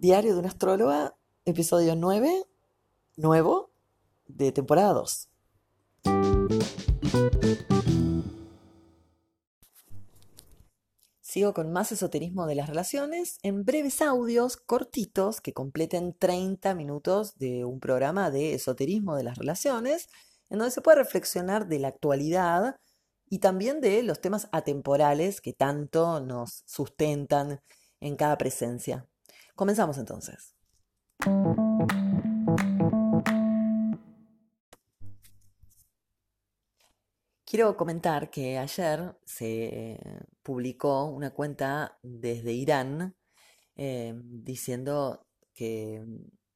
Diario de una astróloga, episodio 9, nuevo, de temporada 2. Sigo con más esoterismo de las relaciones en breves audios cortitos que completen 30 minutos de un programa de esoterismo de las relaciones, en donde se puede reflexionar de la actualidad y también de los temas atemporales que tanto nos sustentan en cada presencia. Comenzamos entonces. Quiero comentar que ayer se publicó una cuenta desde Irán eh, diciendo que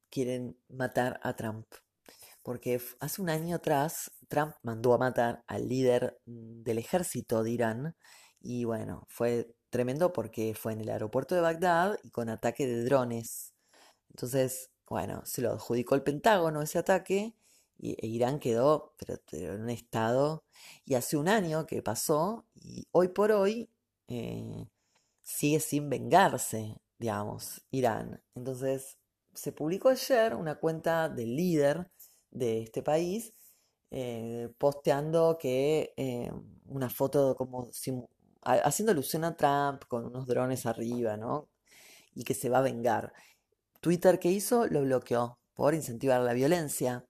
quieren matar a Trump. Porque hace un año atrás Trump mandó a matar al líder del ejército de Irán y bueno, fue tremendo porque fue en el aeropuerto de Bagdad y con ataque de drones. Entonces, bueno, se lo adjudicó el Pentágono ese ataque y e Irán quedó pero, en un estado y hace un año que pasó y hoy por hoy eh, sigue sin vengarse, digamos, Irán. Entonces se publicó ayer una cuenta del líder de este país eh, posteando que eh, una foto como haciendo alusión a Trump con unos drones arriba, ¿no? Y que se va a vengar. Twitter, ¿qué hizo? Lo bloqueó por incentivar la violencia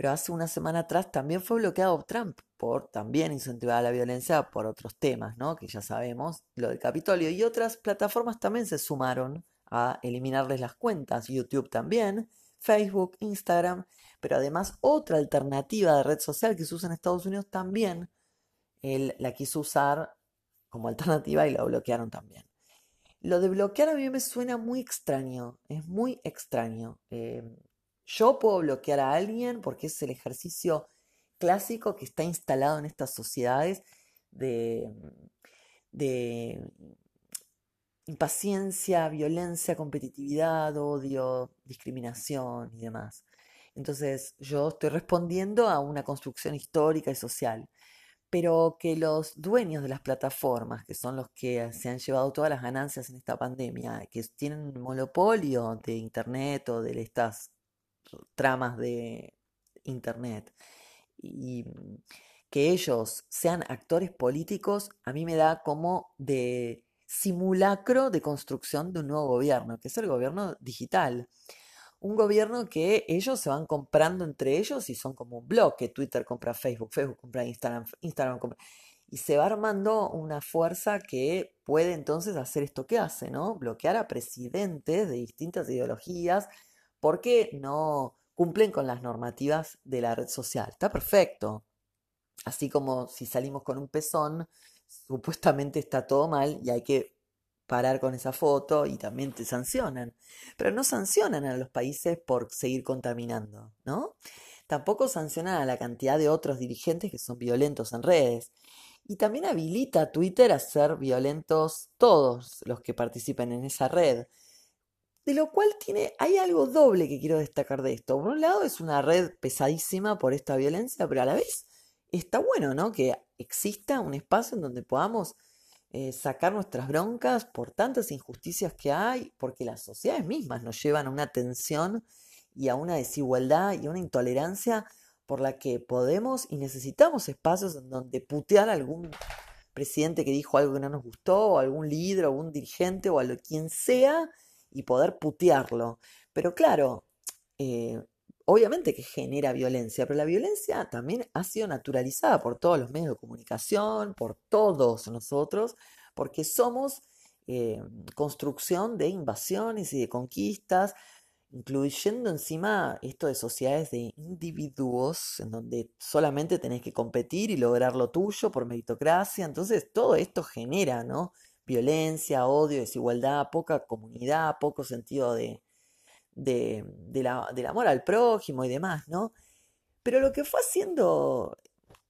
pero hace una semana atrás también fue bloqueado Trump por también incentivar la violencia por otros temas, ¿no? Que ya sabemos, lo del Capitolio y otras plataformas también se sumaron a eliminarles las cuentas, YouTube también, Facebook, Instagram, pero además otra alternativa de red social que se usa en Estados Unidos también, él la quiso usar como alternativa y la bloquearon también. Lo de bloquear a mí me suena muy extraño, es muy extraño. Eh, yo puedo bloquear a alguien porque es el ejercicio clásico que está instalado en estas sociedades de, impaciencia, violencia, competitividad, odio, discriminación y demás. Entonces yo estoy respondiendo a una construcción histórica y social, pero que los dueños de las plataformas, que son los que se han llevado todas las ganancias en esta pandemia, que tienen monopolio de Internet o de estas tramas de internet y que ellos sean actores políticos a mí me da como de simulacro de construcción de un nuevo gobierno, que es el gobierno digital. Un gobierno que ellos se van comprando entre ellos y son como un bloque. Twitter compra Facebook, Facebook compra Instagram, Instagram compra... Y se va armando una fuerza que puede entonces hacer esto que hace, ¿no? Bloquear a presidentes de distintas ideologías porque no cumplen con las normativas de la red social. Está perfecto. Así como si salimos con un pezón, supuestamente está todo mal y hay que parar con esa foto y también te sancionan. Pero no sancionan a los países por seguir contaminando, ¿no? Tampoco sancionan a la cantidad de otros dirigentes que son violentos en redes. Y también habilita a Twitter a ser violentos todos los que participen en esa red. De lo cual tiene, hay algo doble que quiero destacar de esto. Por un lado es una red pesadísima por esta violencia, pero a la vez está bueno, ¿no? Que exista un espacio en donde podamos eh, sacar nuestras broncas por tantas injusticias que hay, porque las sociedades mismas nos llevan a una tensión y a una desigualdad y a una intolerancia por la que podemos y necesitamos espacios en donde putear a algún presidente que dijo algo que no nos gustó, o algún líder, o algún dirigente, o a lo, quien sea, y poder putearlo. Pero claro, eh, obviamente que genera violencia, pero la violencia también ha sido naturalizada por todos los medios de comunicación, por todos nosotros, porque somos eh, construcción de invasiones y de conquistas, incluyendo encima esto de sociedades de individuos, en donde solamente tenés que competir y lograr lo tuyo por meritocracia. Entonces todo esto genera, ¿no? violencia, odio, desigualdad, poca comunidad, poco sentido de, de, del amor al prójimo y demás, ¿no? Pero lo que fue haciendo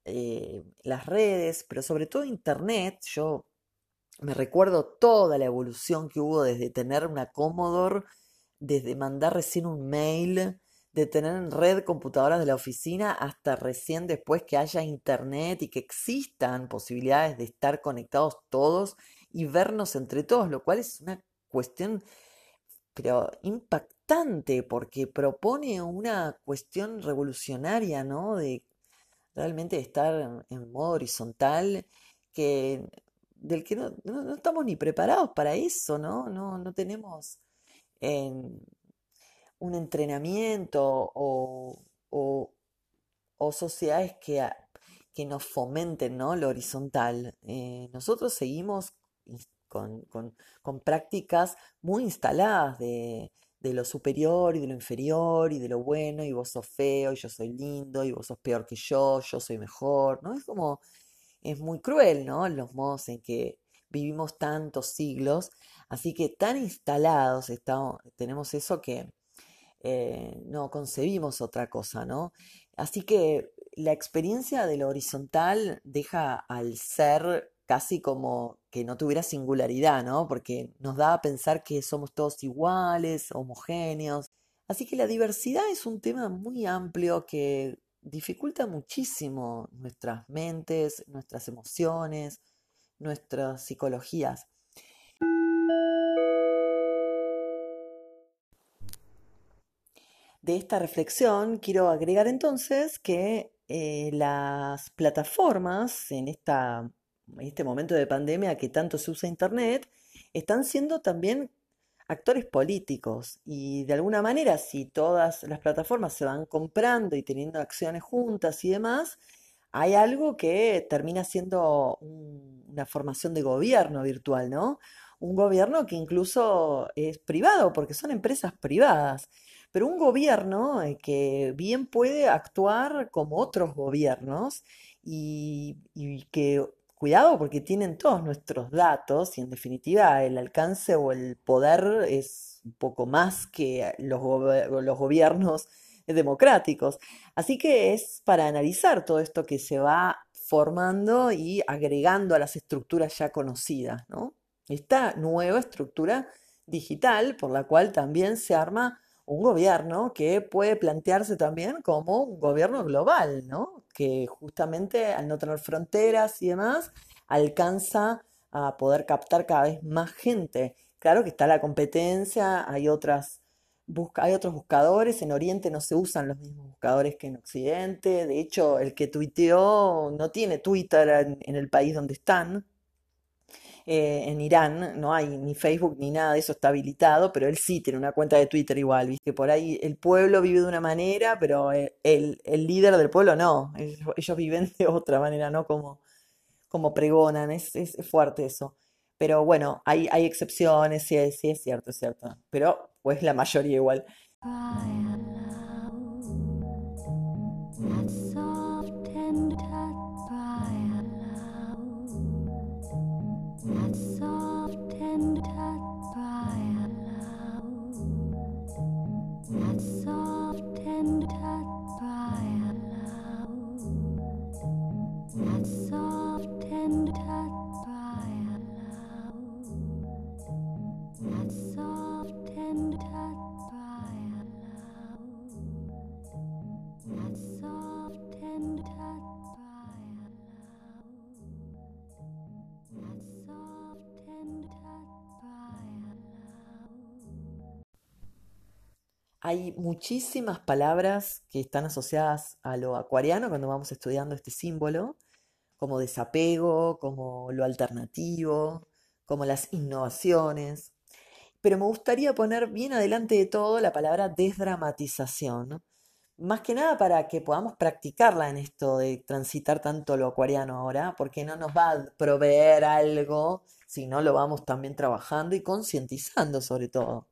eh, las redes, pero sobre todo Internet, yo me recuerdo toda la evolución que hubo desde tener una Commodore, desde mandar recién un mail, de tener en red computadoras de la oficina hasta recién después que haya internet y que existan posibilidades de estar conectados todos y vernos entre todos, lo cual es una cuestión pero impactante porque propone una cuestión revolucionaria, ¿no? De realmente estar en, modo horizontal, que, del que no, no- no estamos ni preparados para eso, ¿no? No, no tenemos en, un entrenamiento o, o- sociedades que, que nos fomenten, ¿no? Lo horizontal. Eh, nosotros seguimos con, con- con prácticas muy instaladas de, de lo superior y de lo inferior y de lo bueno y vos sos feo y yo soy lindo y vos sos peor que yo, yo soy mejor, ¿no? Es como, es muy cruel, ¿no? Los modos en que vivimos tantos siglos, así que tan instalados estamos, tenemos eso que eh, no concebimos otra cosa, ¿no? Así que la experiencia de lo horizontal deja al ser casi como que no tuviera singularidad, ¿no? Porque nos da a pensar que somos todos iguales, homogéneos. Así que la diversidad es un tema muy amplio que dificulta muchísimo nuestras mentes, nuestras emociones, nuestras psicologías. De esta reflexión quiero agregar entonces que eh, las plataformas en esta, en este momento de pandemia que tanto se usa Internet están siendo también actores políticos y de alguna manera si todas las plataformas se van comprando y teniendo acciones juntas y demás, hay algo que termina siendo un- una formación de gobierno virtual, ¿no? Un gobierno que incluso es privado, porque son empresas privadas, pero un gobierno eh, que bien puede actuar como otros gobiernos y que, cuidado, porque tienen todos nuestros datos y en definitiva el alcance o el poder es un poco más que los, los gobiernos democráticos. Así que es para analizar todo esto que se va formando y agregando a las estructuras ya conocidas, ¿no? Esta nueva estructura digital por la cual también se arma un gobierno que puede plantearse también como un gobierno global, ¿no? Que justamente al no tener fronteras y demás, alcanza a poder captar cada vez más gente. Claro que está la competencia, hay otras busca- hay otros buscadores, en Oriente no se usan los mismos buscadores que en Occidente, de hecho el que tuiteó no tiene Twitter en, en el país donde están, eh, en Irán no hay ni Facebook ni nada de eso está habilitado, pero él sí tiene una cuenta de Twitter igual, ¿viste? Por ahí el pueblo vive de una manera, pero eh, el, el líder del pueblo no, ellos, viven de otra manera, no como, como pregonan, es, es fuerte eso. Pero bueno, hay, hay excepciones, sí, sí es cierto, es cierto, pero pues la mayoría igual. Cry That soft tender touch. Cry aloud. That soft tender touch. Hay muchísimas palabras que están asociadas a lo acuariano cuando vamos estudiando este símbolo, como desapego, como lo alternativo, como las innovaciones. Pero me gustaría poner bien adelante de todo la palabra desdramatización, ¿no? Más que nada para que podamos practicarla en esto de transitar tanto lo acuariano ahora, porque no nos va a proveer algo si no lo vamos también trabajando y concientizando sobre todo.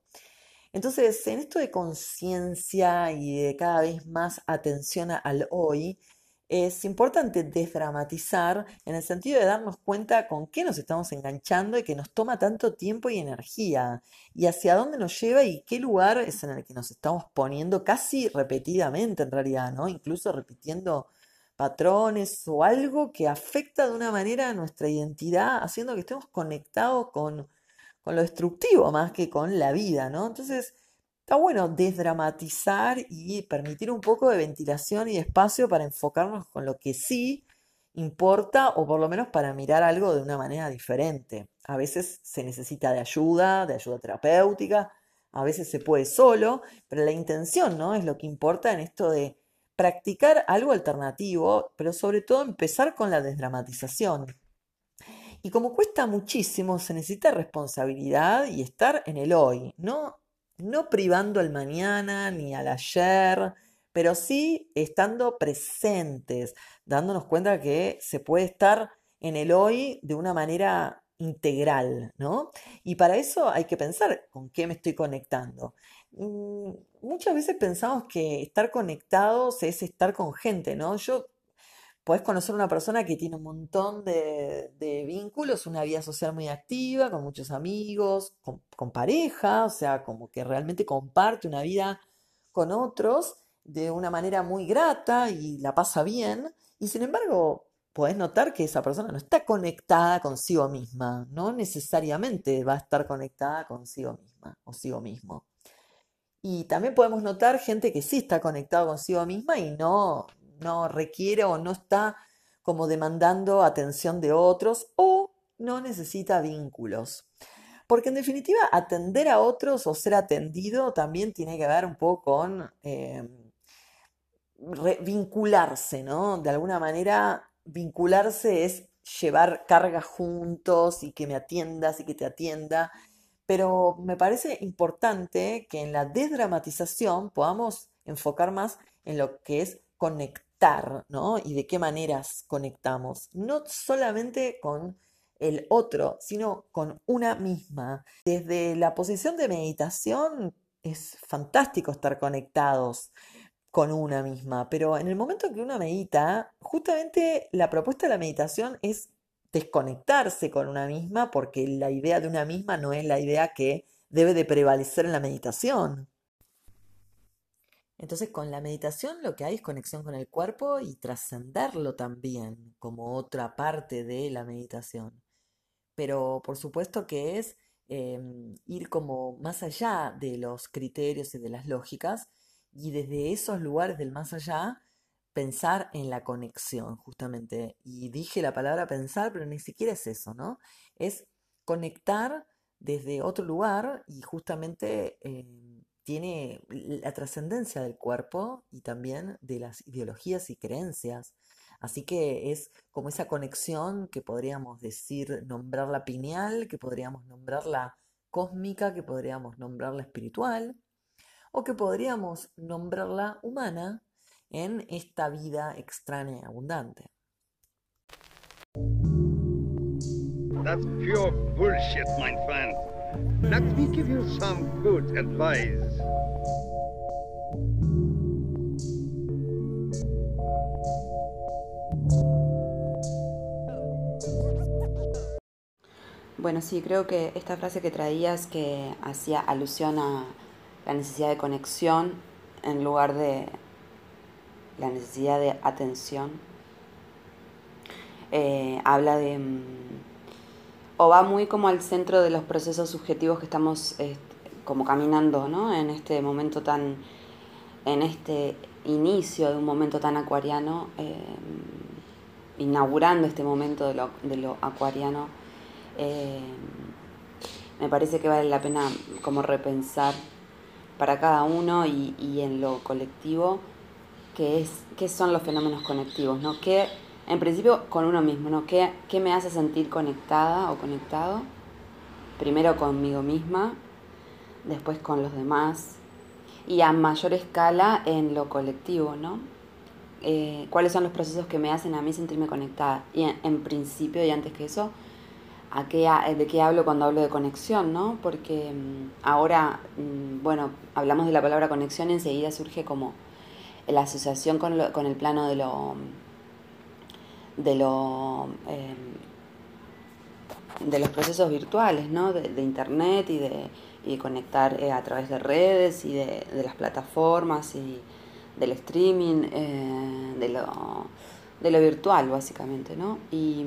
Entonces, en esto de conciencia y de cada vez más atención al hoy, es importante desdramatizar en el sentido de darnos cuenta con qué nos estamos enganchando y que nos toma tanto tiempo y energía, y hacia dónde nos lleva y qué lugar es en el que nos estamos poniendo casi repetidamente en realidad, ¿no? Incluso repitiendo patrones o algo que afecta de una manera a nuestra identidad, haciendo que estemos conectados con con lo destructivo más que con la vida, ¿no? Entonces, está bueno desdramatizar y permitir un poco de ventilación y espacio para enfocarnos con lo que sí importa o por lo menos para mirar algo de una manera diferente. A veces se necesita de ayuda, de ayuda terapéutica, a veces se puede solo, pero la intención, ¿no? Es lo que importa en esto de practicar algo alternativo, pero sobre todo empezar con la desdramatización. Y como cuesta muchísimo, se necesita responsabilidad y estar en el hoy, no, no privando al mañana ni al ayer, pero sí estando presentes, dándonos cuenta que se puede estar en el hoy de una manera integral, ¿no? Y para eso hay que pensar con qué me estoy conectando. Mm, muchas veces pensamos que estar conectados es estar con gente, ¿no? Yo Puedes conocer una persona que tiene un montón de, vínculos, una vida social muy activa, con muchos amigos, con, con, pareja, o sea, como que realmente comparte una vida con otros de una manera muy grata y la pasa bien. Y sin embargo, puedes notar que esa persona no está conectada consigo misma, no necesariamente va a estar conectada consigo misma o consigo mismo. Y también podemos notar gente que sí está conectada consigo misma y no, no requiere o no está como demandando atención de otros o no necesita vínculos. Porque en definitiva, atender a otros o ser atendido también tiene que ver un poco con eh, vincularse, ¿no? De alguna manera, vincularse es llevar cargas juntos y que me atiendas y que te atienda. Pero me parece importante que en la desdramatización podamos enfocar más en lo que es conectar ¿no? Y de qué maneras conectamos, no solamente con el otro, sino con una misma. Desde la posición de meditación es fantástico estar conectados con una misma, pero en el momento en que uno medita, justamente la propuesta de la meditación es desconectarse con una misma porque la idea de una misma no es la idea que debe de prevalecer en la meditación. Entonces con la meditación lo que hay es conexión con el cuerpo y trascenderlo también como otra parte de la meditación. Pero por supuesto que es em, ir como más allá de los criterios y de las lógicas y desde esos lugares del más allá pensar en la conexión justamente. Y dije la palabra pensar, pero ni siquiera es eso, ¿no? Es conectar desde otro lugar y justamente... Em, tiene la trascendencia del cuerpo y también de las ideologías y creencias. Así que es como esa conexión que podríamos decir, nombrarla pineal, que podríamos nombrarla cósmica, que podríamos nombrarla espiritual, o que podríamos nombrarla humana en esta vida extraña y abundante. That's bullshit, give you some good advice. Bueno, sí, creo que esta frase que traías que hacía alusión a la necesidad de conexión en lugar de la necesidad de atención, eh, habla de mm, o va muy como al centro de los procesos subjetivos que estamos como caminando, ¿no? En este momento tan, en este inicio de un momento tan acuariano, eh, inaugurando este momento de lo, acuariano, eh, me parece que vale la pena como repensar para cada uno y, en lo colectivo qué, es, qué son los fenómenos conectivos, ¿no? ¿Qué, en principio con uno mismo, ¿no? ¿Qué, ¿Qué, me hace sentir conectada o conectado? Primero conmigo misma, después con los demás y a mayor escala en lo colectivo, ¿no? Eh, ¿Cuáles son los procesos que me hacen a mí sentirme conectada? Y en, principio, y antes que eso, ¿a qué, ¿de qué hablo cuando hablo de conexión, no? Porque mm, ahora, mm, bueno, hablamos de la palabra conexión y enseguida surge como la asociación con, con el plano de lo de, lo, em, de los procesos virtuales, ¿no? de, Internet y de, conectar eh, a través de redes y de, las plataformas y del streaming, eh, de, lo, de lo virtual básicamente. ¿no? Y,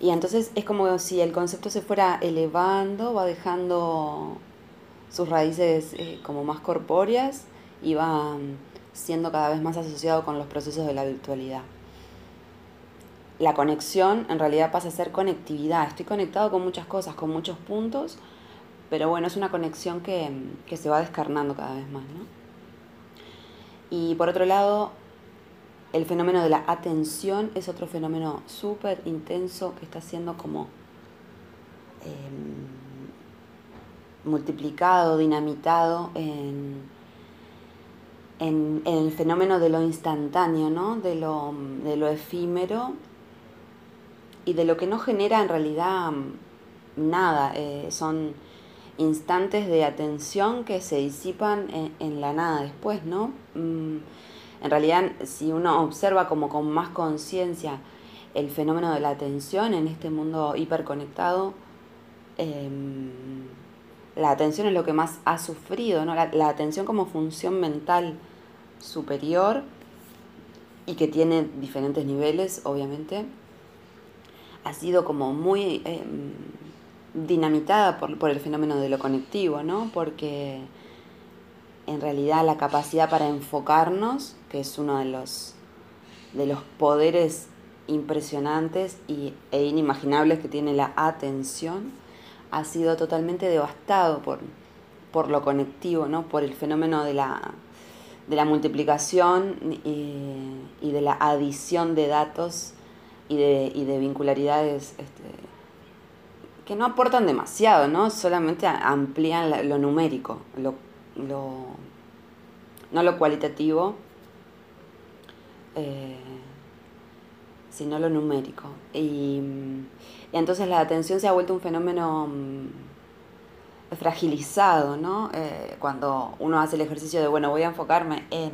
y entonces es como si el concepto se fuera elevando, va dejando sus raíces eh, como más corpóreas y va siendo cada vez más asociado con los procesos de la virtualidad la conexión en realidad pasa a ser conectividad. Estoy conectado con muchas cosas, con muchos puntos, pero bueno, es una conexión que, que se va descarnando cada vez más, ¿no? Y por otro lado, el fenómeno de la atención es otro fenómeno súper intenso que está siendo como em, multiplicado, dinamitado en, en, el fenómeno de lo instantáneo, ¿no? de, lo, de lo efímero y de lo que no genera en realidad nada. Eh, son instantes de atención que se disipan en, la nada después, ¿no? Mm, en realidad, si uno observa como con más conciencia el fenómeno de la atención en este mundo hiperconectado, em, la atención es lo que más ha sufrido, ¿no? La, atención como función mental superior y que tiene diferentes niveles, obviamente, ha sido como muy em, dinamitada por, por, el fenómeno de lo conectivo, ¿no? Porque en realidad la capacidad para enfocarnos, que es uno de los, de los poderes impresionantes y, e inimaginables que tiene la atención, ha sido totalmente devastado por, por lo conectivo, ¿no? por el fenómeno de la, de la multiplicación y, de la adición de datos y de, y de vincularidades este, que no aportan demasiado, ¿no? solamente amplían lo numérico, lo lo, no lo cualitativo, eh, sino lo numérico. Y, entonces la atención se ha vuelto un fenómeno mm, fragilizado, ¿no? Eh, cuando uno hace el ejercicio de, bueno, voy a enfocarme en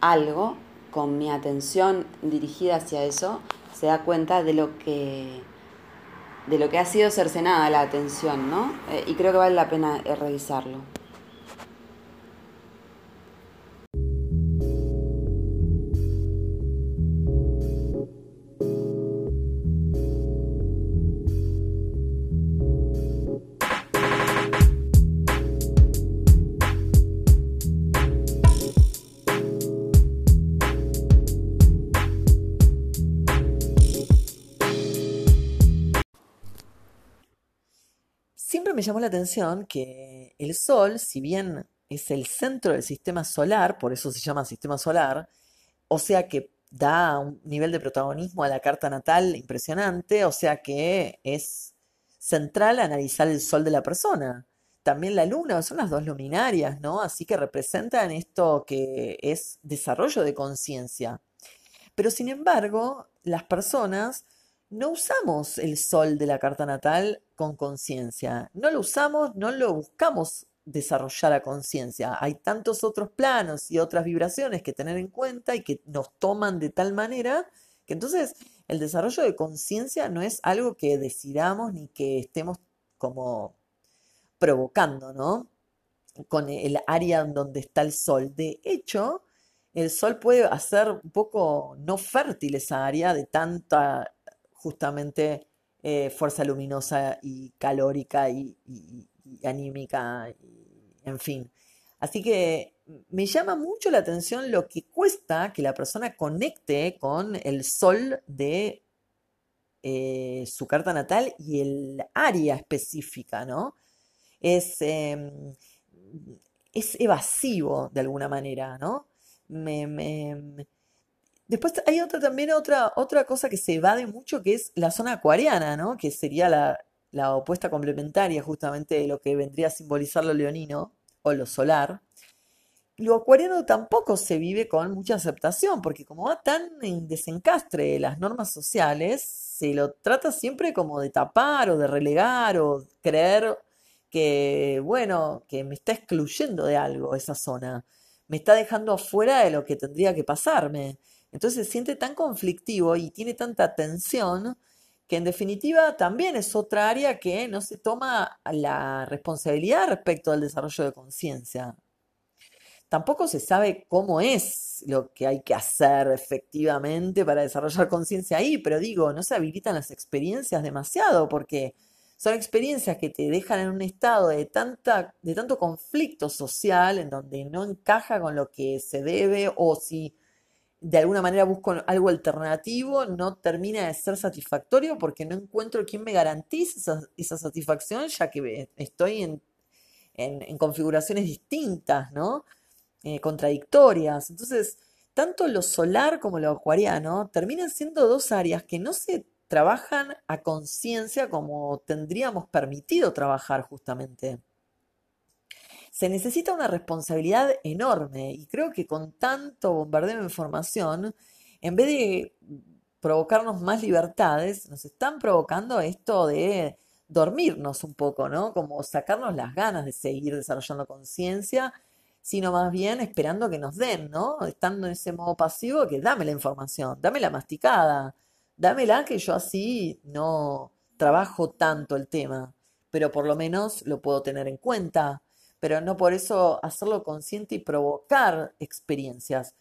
algo, con mi atención dirigida hacia eso, se da cuenta de lo que de lo que ha sido cercenada la atención, ¿no? Eh, y creo que vale la pena revisarlo. La atención que el Sol, si bien es el centro del sistema solar, por eso se llama sistema solar, o sea que da un nivel de protagonismo a la carta natal impresionante, o sea que es central analizar el Sol de la persona. También la luna, son las dos luminarias, ¿no? Así que representan esto que es desarrollo de conciencia. Pero sin embargo, las personas no usamos el sol de la carta natal con conciencia. No lo usamos, no lo buscamos desarrollar a conciencia. Hay tantos otros planos y otras vibraciones que tener en cuenta y que nos toman de tal manera que entonces el desarrollo de conciencia no es algo que decidamos ni que estemos como provocando, ¿no? Con el área donde está el sol. De hecho, el sol puede hacer un poco no fértil esa área de tanta justamente eh, fuerza luminosa y calórica y, anímica, en fin. Así que me llama mucho la atención lo que cuesta que la persona conecte con el sol de eh, su carta natal y el área específica, ¿no? Es, em, es evasivo de alguna manera, ¿no? me, Después hay otra también otra, otra cosa que se evade mucho que es la zona acuariana, ¿no? Que sería la, opuesta complementaria justamente de lo que vendría a simbolizar lo leonino o lo solar. Lo acuariano tampoco se vive con mucha aceptación, porque como va tan en desencastre de las normas sociales, se lo trata siempre como de tapar o de relegar o creer que, bueno, que me está excluyendo de algo esa zona, me está dejando afuera de lo que tendría que pasarme. Entonces se siente tan conflictivo y tiene tanta tensión que en definitiva también es otra área que no se toma la responsabilidad respecto al desarrollo de conciencia. Tampoco se sabe cómo es lo que hay que hacer efectivamente para desarrollar conciencia ahí, pero digo, no se habilitan las experiencias demasiado porque son experiencias que te dejan en un estado de, tanta, de tanto conflicto social en donde no encaja con lo que se debe o si de alguna manera busco algo alternativo, no termina de ser satisfactorio porque no encuentro quien me garantice esa, satisfacción, ya que estoy en, en, en configuraciones distintas, ¿no? Eh, contradictorias. Entonces, tanto lo solar como lo acuariano terminan siendo dos áreas que no se trabajan a conciencia como tendríamos permitido trabajar justamente. Se necesita una responsabilidad enorme y creo que con tanto bombardeo de información, en vez de provocarnos más libertades, nos están provocando esto de dormirnos un poco, ¿no? Como sacarnos las ganas de seguir desarrollando conciencia, sino más bien esperando que nos den, ¿no? Estando en ese modo pasivo, que dame la información, dame la masticada, dámela que yo así no trabajo tanto el tema, pero por lo menos lo puedo tener en cuenta, pero no por eso hacerlo consciente y provocar experiencias.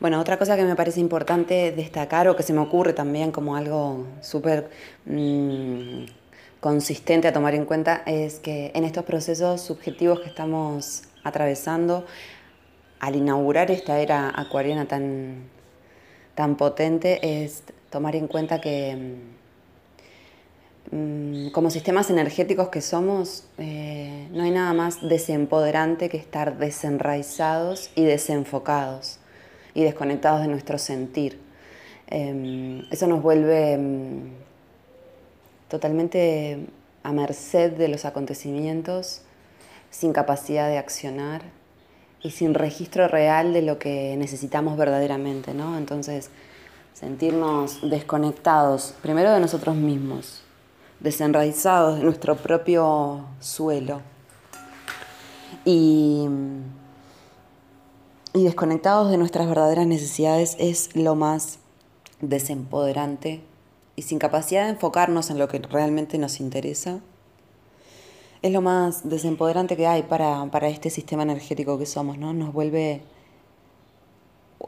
Bueno, otra cosa que me parece importante destacar o que se me ocurre también como algo súper mm, consistente a tomar en cuenta es que en estos procesos subjetivos que estamos atravesando, al inaugurar esta era acuariana tan, tan potente, es tomar en cuenta que mm, como sistemas energéticos que somos, eh, no hay nada más desempoderante que estar desenraizados y desenfocados y desconectados de nuestro sentir. Em, eso nos vuelve em, totalmente a merced de los acontecimientos, sin capacidad de accionar y sin registro real de lo que necesitamos verdaderamente, ¿no? Entonces, sentirnos desconectados, primero de nosotros mismos, desenraizados de nuestro propio suelo. Y y desconectados de nuestras verdaderas necesidades es lo más desempoderante y sin capacidad de enfocarnos en lo que realmente nos interesa, es lo más desempoderante que hay para, este sistema energético que somos, ¿no? Nos vuelve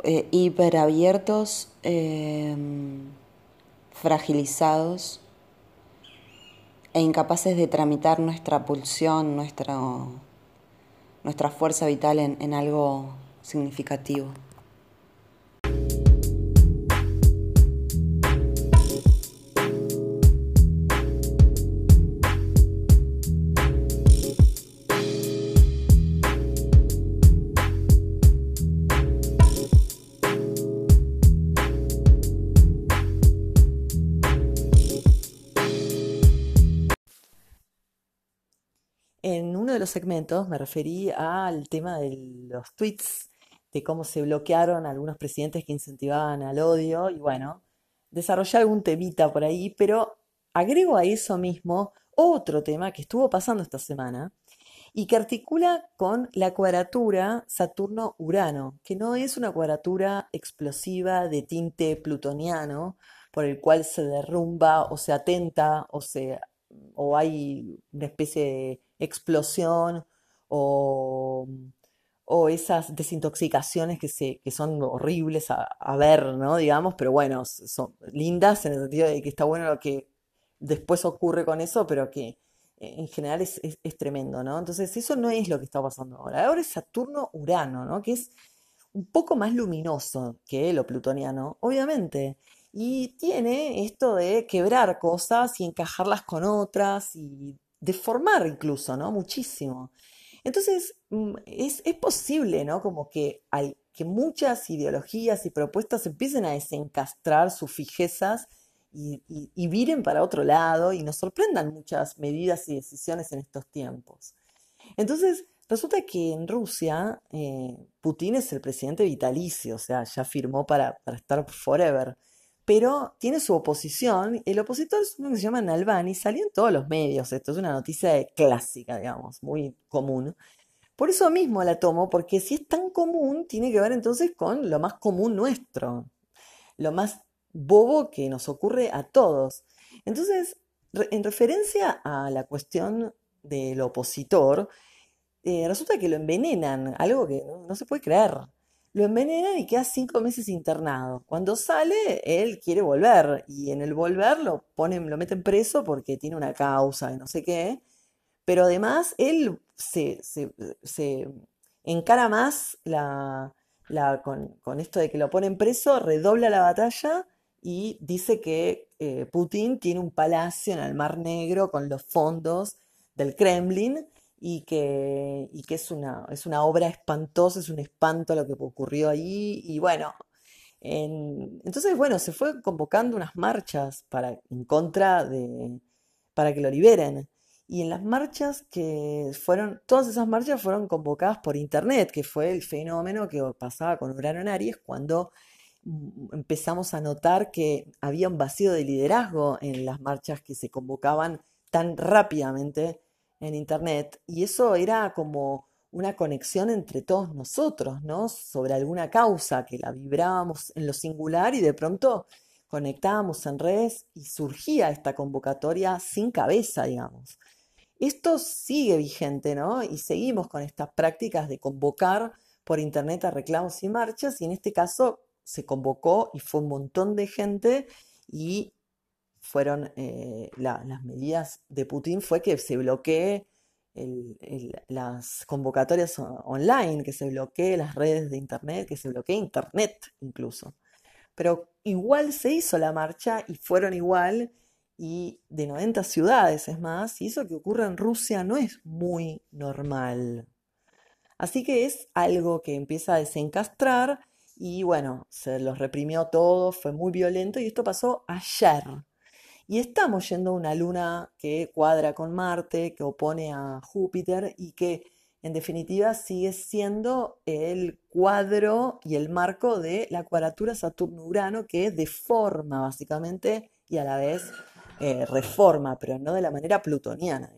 eh, hiperabiertos, em, fragilizados e incapaces de tramitar nuestra pulsión, nuestra, nuestra fuerza vital en algo significativo. Me referí al tema de los tweets de cómo se bloquearon algunos presidentes que incentivaban al odio y bueno, desarrollé algún temita por ahí, pero agrego a eso mismo otro tema que estuvo pasando esta semana y que articula con la cuadratura Saturno-Urano, que no es una cuadratura explosiva de tinte plutoniano por el cual se derrumba o se atenta o, se, o hay una especie de explosión o o esas desintoxicaciones que, se, que son horribles a, ver, ¿no? Digamos, pero bueno, son lindas en el sentido de que está bueno lo que después ocurre con eso, pero que eh, en general es, tremendo, ¿no? Entonces eso no es lo que está pasando ahora. Ahora es Saturno-Urano, ¿no? Que es un poco más luminoso que lo plutoniano, obviamente. Y tiene esto de quebrar cosas y encajarlas con otras y deformar incluso, ¿no? Muchísimo. Entonces, mm, es, posible, ¿no? Como que, hay, que muchas ideologías y propuestas empiecen a desencastrar sus fijezas y, viren para otro lado y nos sorprendan muchas medidas y decisiones en estos tiempos. Entonces, resulta que en Rusia eh, Putin es el presidente vitalicio, o sea, ya firmó para, para estar forever pero tiene su oposición. El opositor es uno que se llama Nalbani, salió en todos los medios. Esto es una noticia clásica, digamos, muy común. Por eso mismo la tomo, porque si es tan común, tiene que ver entonces con lo más común nuestro, lo más bobo que nos ocurre a todos. Entonces, en referencia a la cuestión del opositor, eh, resulta que lo envenenan, algo que no, se puede creer. Lo envenenan y queda cinco meses internado. Cuando sale, él quiere volver y en el volver lo ponen, lo meten preso porque tiene una causa de no sé qué. Pero además él se, se- se encara más la, la- con, con esto de que lo ponen preso, redobla la batalla y dice que eh, Putin tiene un palacio en el Mar Negro con los fondos del Kremlin y que, y que es una, es una obra espantosa, es un espanto lo que ocurrió ahí. Y bueno, en- entonces, bueno, se fue convocando unas marchas para, en contra de, para que lo liberen. Y en las marchas que fueron, todas esas marchas fueron convocadas por internet, que fue el fenómeno que pasaba con Urano en Aries cuando empezamos a notar que había un vacío de liderazgo en las marchas que se convocaban tan rápidamente en internet. Y eso era como una conexión entre todos nosotros, ¿no? Sobre alguna causa que la vibrábamos en lo singular y de pronto conectábamos en redes y surgía esta convocatoria sin cabeza, digamos. Esto sigue vigente, ¿no? Y seguimos con estas prácticas de convocar por internet a reclamos y marchas, y en este caso se convocó y fue un montón de gente y fueron eh, la- las medidas de Putin fue que se bloquee las convocatorias online, que se bloquee las redes de internet, que se bloquee internet incluso. Pero igual se hizo la marcha y fueron igual y de 90 ciudades es más, y eso que ocurre en Rusia no es muy normal. Así que es algo que empieza a desencastrar y bueno, se los reprimió todo, fue muy violento y esto pasó ayer. Y estamos yendo a una luna que cuadra con Marte, que opone a Júpiter y que en definitiva sigue siendo el cuadro y el marco de la cuadratura Saturno-Urano que deforma básicamente y a la vez eh, reforma, pero no de la manera plutoniana,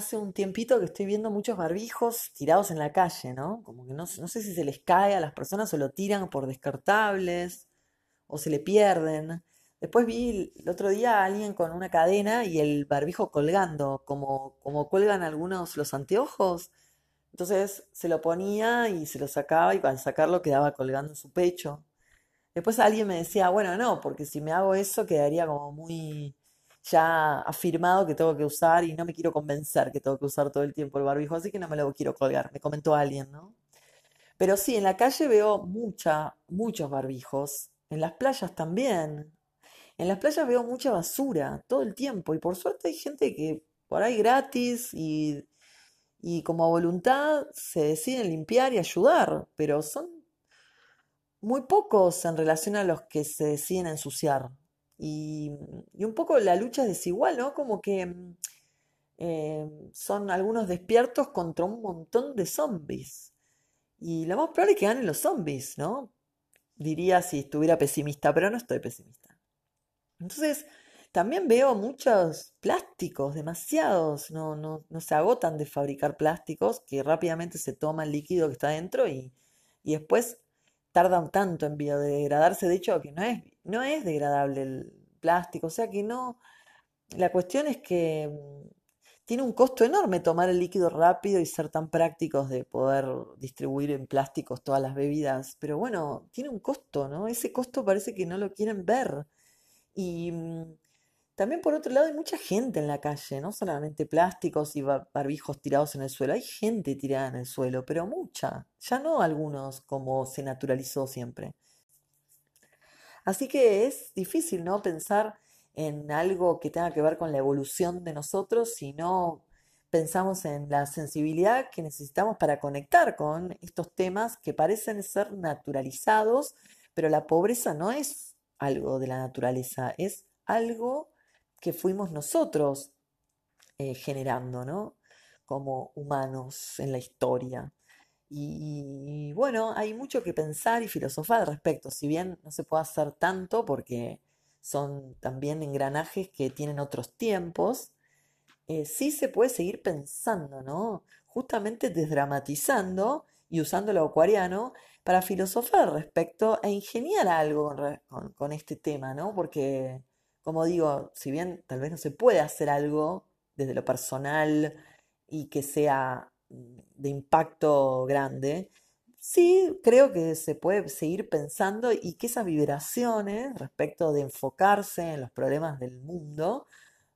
Hace un tiempito que estoy viendo muchos barbijos tirados en la calle, ¿no? Como que no, sé si se les cae a las personas o lo tiran por descartables o se le pierden. Después vi el otro día a alguien con una cadena y el barbijo colgando, como, como cuelgan algunos los anteojos. Entonces se lo ponía y se lo sacaba y al sacarlo quedaba colgando en su pecho. Después alguien me decía, bueno, no, porque si me hago eso quedaría como muy ya afirmado que tengo que usar y no me quiero convencer que tengo que usar todo el tiempo el barbijo, así que no me lo quiero colgar, me comentó alguien, ¿no? Pero sí, en la calle veo mucha, muchos barbijos, en las playas también. En las playas veo mucha basura todo el tiempo y por suerte hay gente que por ahí gratis y, y como voluntad se deciden limpiar y ayudar, pero son muy pocos en relación a los que se deciden ensuciar. Y, y un poco la lucha es desigual, ¿no? Como que mm, eh, son algunos despiertos contra un montón de zombies. Y lo más probable es que ganen los zombies, ¿no? Diría si estuviera pesimista, pero no estoy pesimista. Entonces, también veo muchos plásticos, demasiados, no, no, no se agotan de fabricar plásticos, que rápidamente se toma el líquido que está dentro y, y después tardan tanto en biodegradarse, de hecho, que no es, no es degradable el plástico, o sea que no, la cuestión es que mm, tiene un costo enorme tomar el líquido rápido y ser tan prácticos de poder distribuir en plásticos todas las bebidas, pero bueno, tiene un costo, ¿no? Ese costo parece que no lo quieren ver. Y mm, también por otro lado hay mucha gente en la calle, no solamente plásticos y ba- barbijos tirados en el suelo, hay gente tirada en el suelo, pero mucha, ya no algunos como se naturalizó siempre. Así que es difícil, ¿no? Pensar en algo que tenga que ver con la evolución de nosotros, sino pensamos en la sensibilidad que necesitamos para conectar con estos temas que parecen ser naturalizados, pero la pobreza no es algo de la naturaleza, es algo que fuimos nosotros eh, generando, ¿no? Como humanos en la historia. Y, bueno, hay mucho que pensar y filosofar al respecto, si bien no se puede hacer tanto porque son también engranajes que tienen otros tiempos, eh, sí se puede seguir pensando, ¿no? Justamente desdramatizando y usando lo acuariano para filosofar al respecto e ingeniar algo con, con- este tema, ¿no? Porque, como digo, si bien tal vez no se puede hacer algo desde lo personal y que sea de impacto grande, sí creo que se puede seguir pensando y que esas vibraciones respecto de enfocarse en los problemas del mundo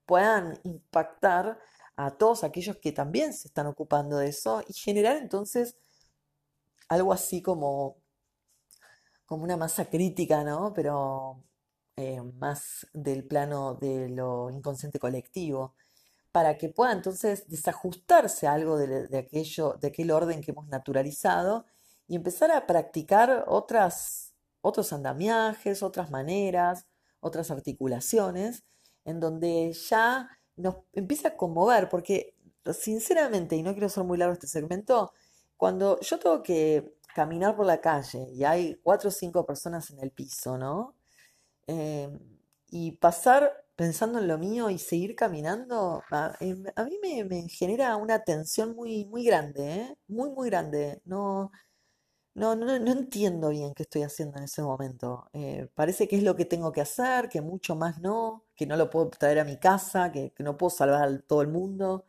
puedan impactar a todos aquellos que también se están ocupando de eso y generar entonces algo así como, como una masa crítica, ¿no? Pero eh, más del plano de lo inconsciente colectivo, para que pueda entonces desajustarse algo de, aquello, de aquel orden que hemos naturalizado y empezar a practicar otras, otros andamiajes, otras maneras, otras articulaciones, en donde ya nos empieza a conmover, porque sinceramente, y no quiero ser muy largo este segmento, cuando yo tengo que caminar por la calle y hay cuatro o cinco personas en el piso, ¿no? Eh, y pasar pensando en lo mío y seguir caminando, a, em, a mí me, genera una tensión muy, muy grande, ¿eh? Muy, muy grande. No, no, no, no entiendo bien qué estoy haciendo en ese momento. Eh, parece que es lo que tengo que hacer, que mucho más no, que no lo puedo traer a mi casa, que, que no puedo salvar a todo el mundo,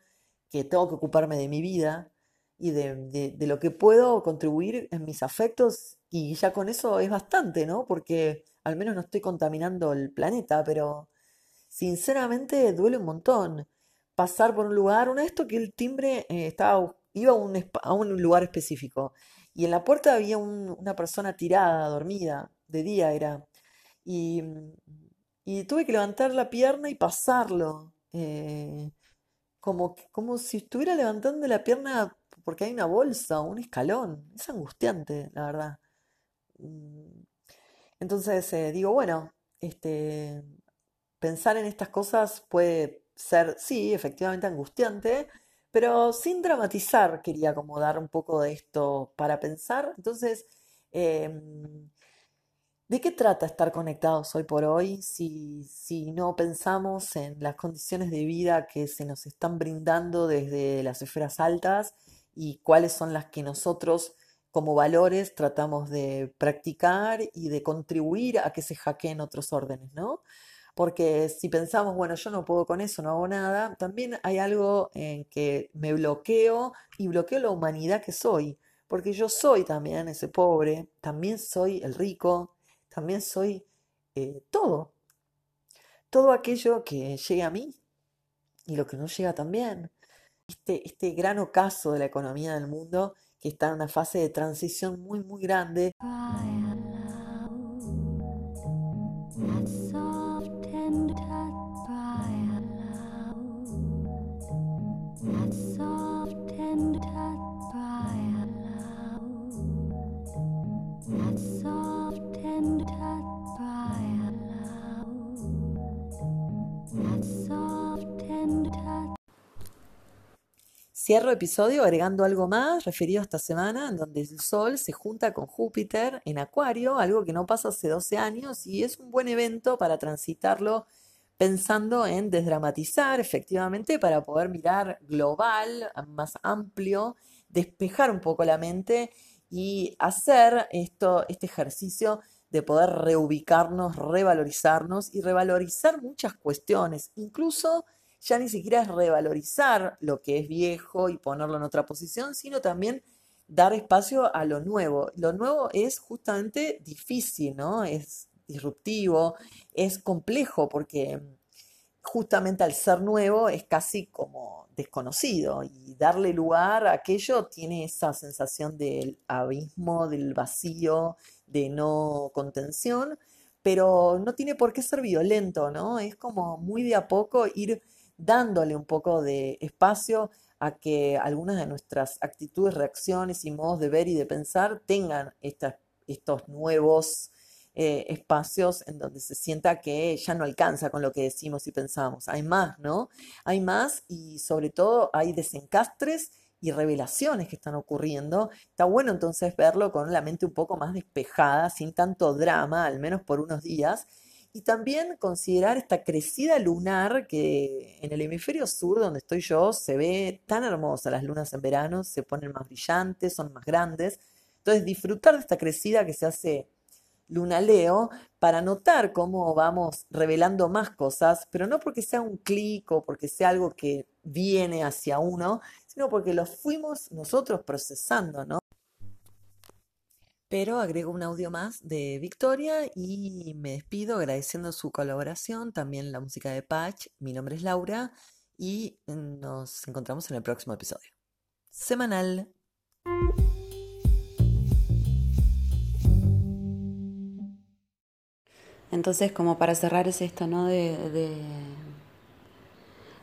que tengo que ocuparme de mi vida y de- de lo que puedo contribuir en mis afectos y ya con eso es bastante, ¿no? Porque al menos no estoy contaminando el planeta, pero sinceramente duele un montón pasar por un lugar. Una vez que el timbre eh, estaba, iba a un, lugar específico y en la puerta había un- una persona tirada, dormida, de día era, y, tuve que levantar la pierna y pasarlo, eh, como, como si estuviera levantando la pierna porque hay una bolsa o un escalón. Es angustiante, la verdad. Mm, Entonces eh, digo, bueno, este, pensar en estas cosas puede ser, sí, efectivamente angustiante, pero sin dramatizar, quería como dar un poco de esto para pensar. Entonces, em, ¿de qué trata estar conectados hoy por hoy si, si no pensamos en las condiciones de vida que se nos están brindando desde las esferas altas y cuáles son las que nosotros como valores tratamos de practicar y de contribuir a que se hackeen otros órdenes, ¿no? Porque si pensamos, bueno, yo no puedo con eso, no hago nada, también hay algo en que me bloqueo y bloqueo la humanidad que soy, porque yo soy también ese pobre, también soy el rico, también soy eh, todo, todo aquello que llega a mí y lo que no llega también. Este, este gran ocaso de la economía del mundo que está en una fase de transición muy, muy grande. Cierro episodio agregando algo más referido a esta semana, en donde el Sol se junta con Júpiter en Acuario, algo que no pasa hace 12 años y es un buen evento para transitarlo pensando en desdramatizar efectivamente para poder mirar global, más amplio, despejar un poco la mente y hacer esto, este ejercicio de poder reubicarnos, revalorizarnos y revalorizar muchas cuestiones, incluso ya ni siquiera es revalorizar lo que es viejo y ponerlo en otra posición, sino también dar espacio a lo nuevo. Lo nuevo es justamente difícil, ¿no? Es disruptivo, es complejo porque justamente al ser nuevo es casi como desconocido y darle lugar a aquello tiene esa sensación del abismo, del vacío, de no contención, pero no tiene por qué ser violento, ¿no? Es como muy de a poco ir dándole un poco de espacio a que algunas de nuestras actitudes, reacciones y modos de ver y de pensar tengan estos nuevos eh, espacios en donde se sienta que ya no alcanza con lo que decimos y pensamos. Hay más, ¿no? Hay más y sobre todo hay desencastres y revelaciones que están ocurriendo. Está bueno entonces verlo con la mente un poco más despejada, sin tanto drama, al menos por unos días. Y también considerar esta crecida lunar que en el hemisferio sur, donde estoy yo, se ve tan hermosa. Las lunas en verano se ponen más brillantes, son más grandes. Entonces, disfrutar de esta crecida que se hace Luna Leo para notar cómo vamos revelando más cosas, pero no porque sea un clic o porque sea algo que viene hacia uno, sino porque lo fuimos nosotros procesando, ¿no? Pero agrego un audio más de Victoria y me despido agradeciendo su colaboración, también la música de Patch. Mi nombre es Laura y nos encontramos en el próximo episodio. Semanal. Entonces, como para cerrar es esto, ¿no? De, de,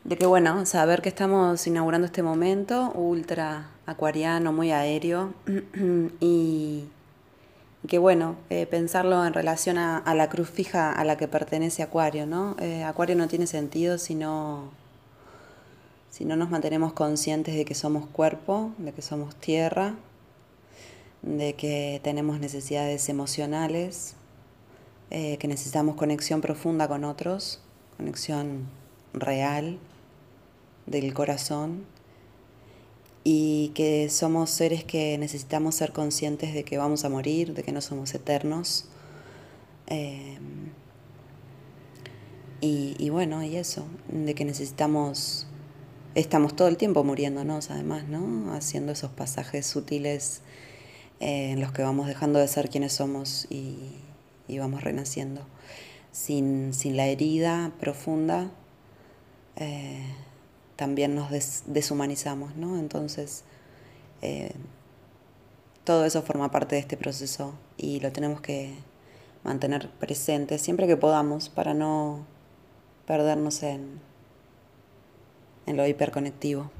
de que, bueno, saber que estamos inaugurando este momento ultra acuariano, muy aéreo, y que, bueno, eh, pensarlo en relación a, la cruz fija a la que pertenece Acuario, ¿no? Eh, Acuario no tiene sentido si no, si no nos mantenemos conscientes de que somos cuerpo, de que somos tierra, de que tenemos necesidades emocionales, eh, que necesitamos conexión profunda con otros, conexión real del corazón y que somos seres que necesitamos ser conscientes de que vamos a morir, de que no somos eternos. Eh, y, y, bueno, y eso, de que necesitamos, estamos todo el tiempo muriéndonos además, ¿no? Haciendo esos pasajes sutiles eh, en los que vamos dejando de ser quienes somos y, y vamos renaciendo. Sin, sin la herida profunda, eh, también nos des, deshumanizamos, ¿no? Entonces, eh, todo eso forma parte de este proceso y lo tenemos que mantener presente siempre que podamos para no perdernos en, en lo hiperconectivo.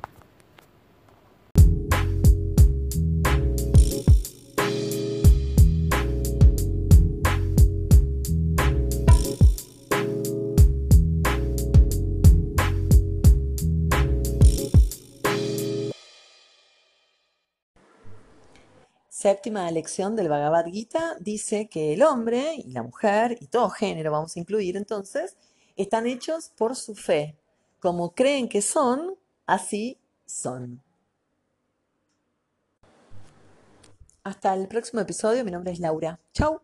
Séptima lección del Bhagavad Gita dice que el hombre y la mujer, y todo género vamos a incluir entonces, están hechos por su fe. Como creen que son, así son. Hasta el próximo episodio, mi nombre es Laura. Chau.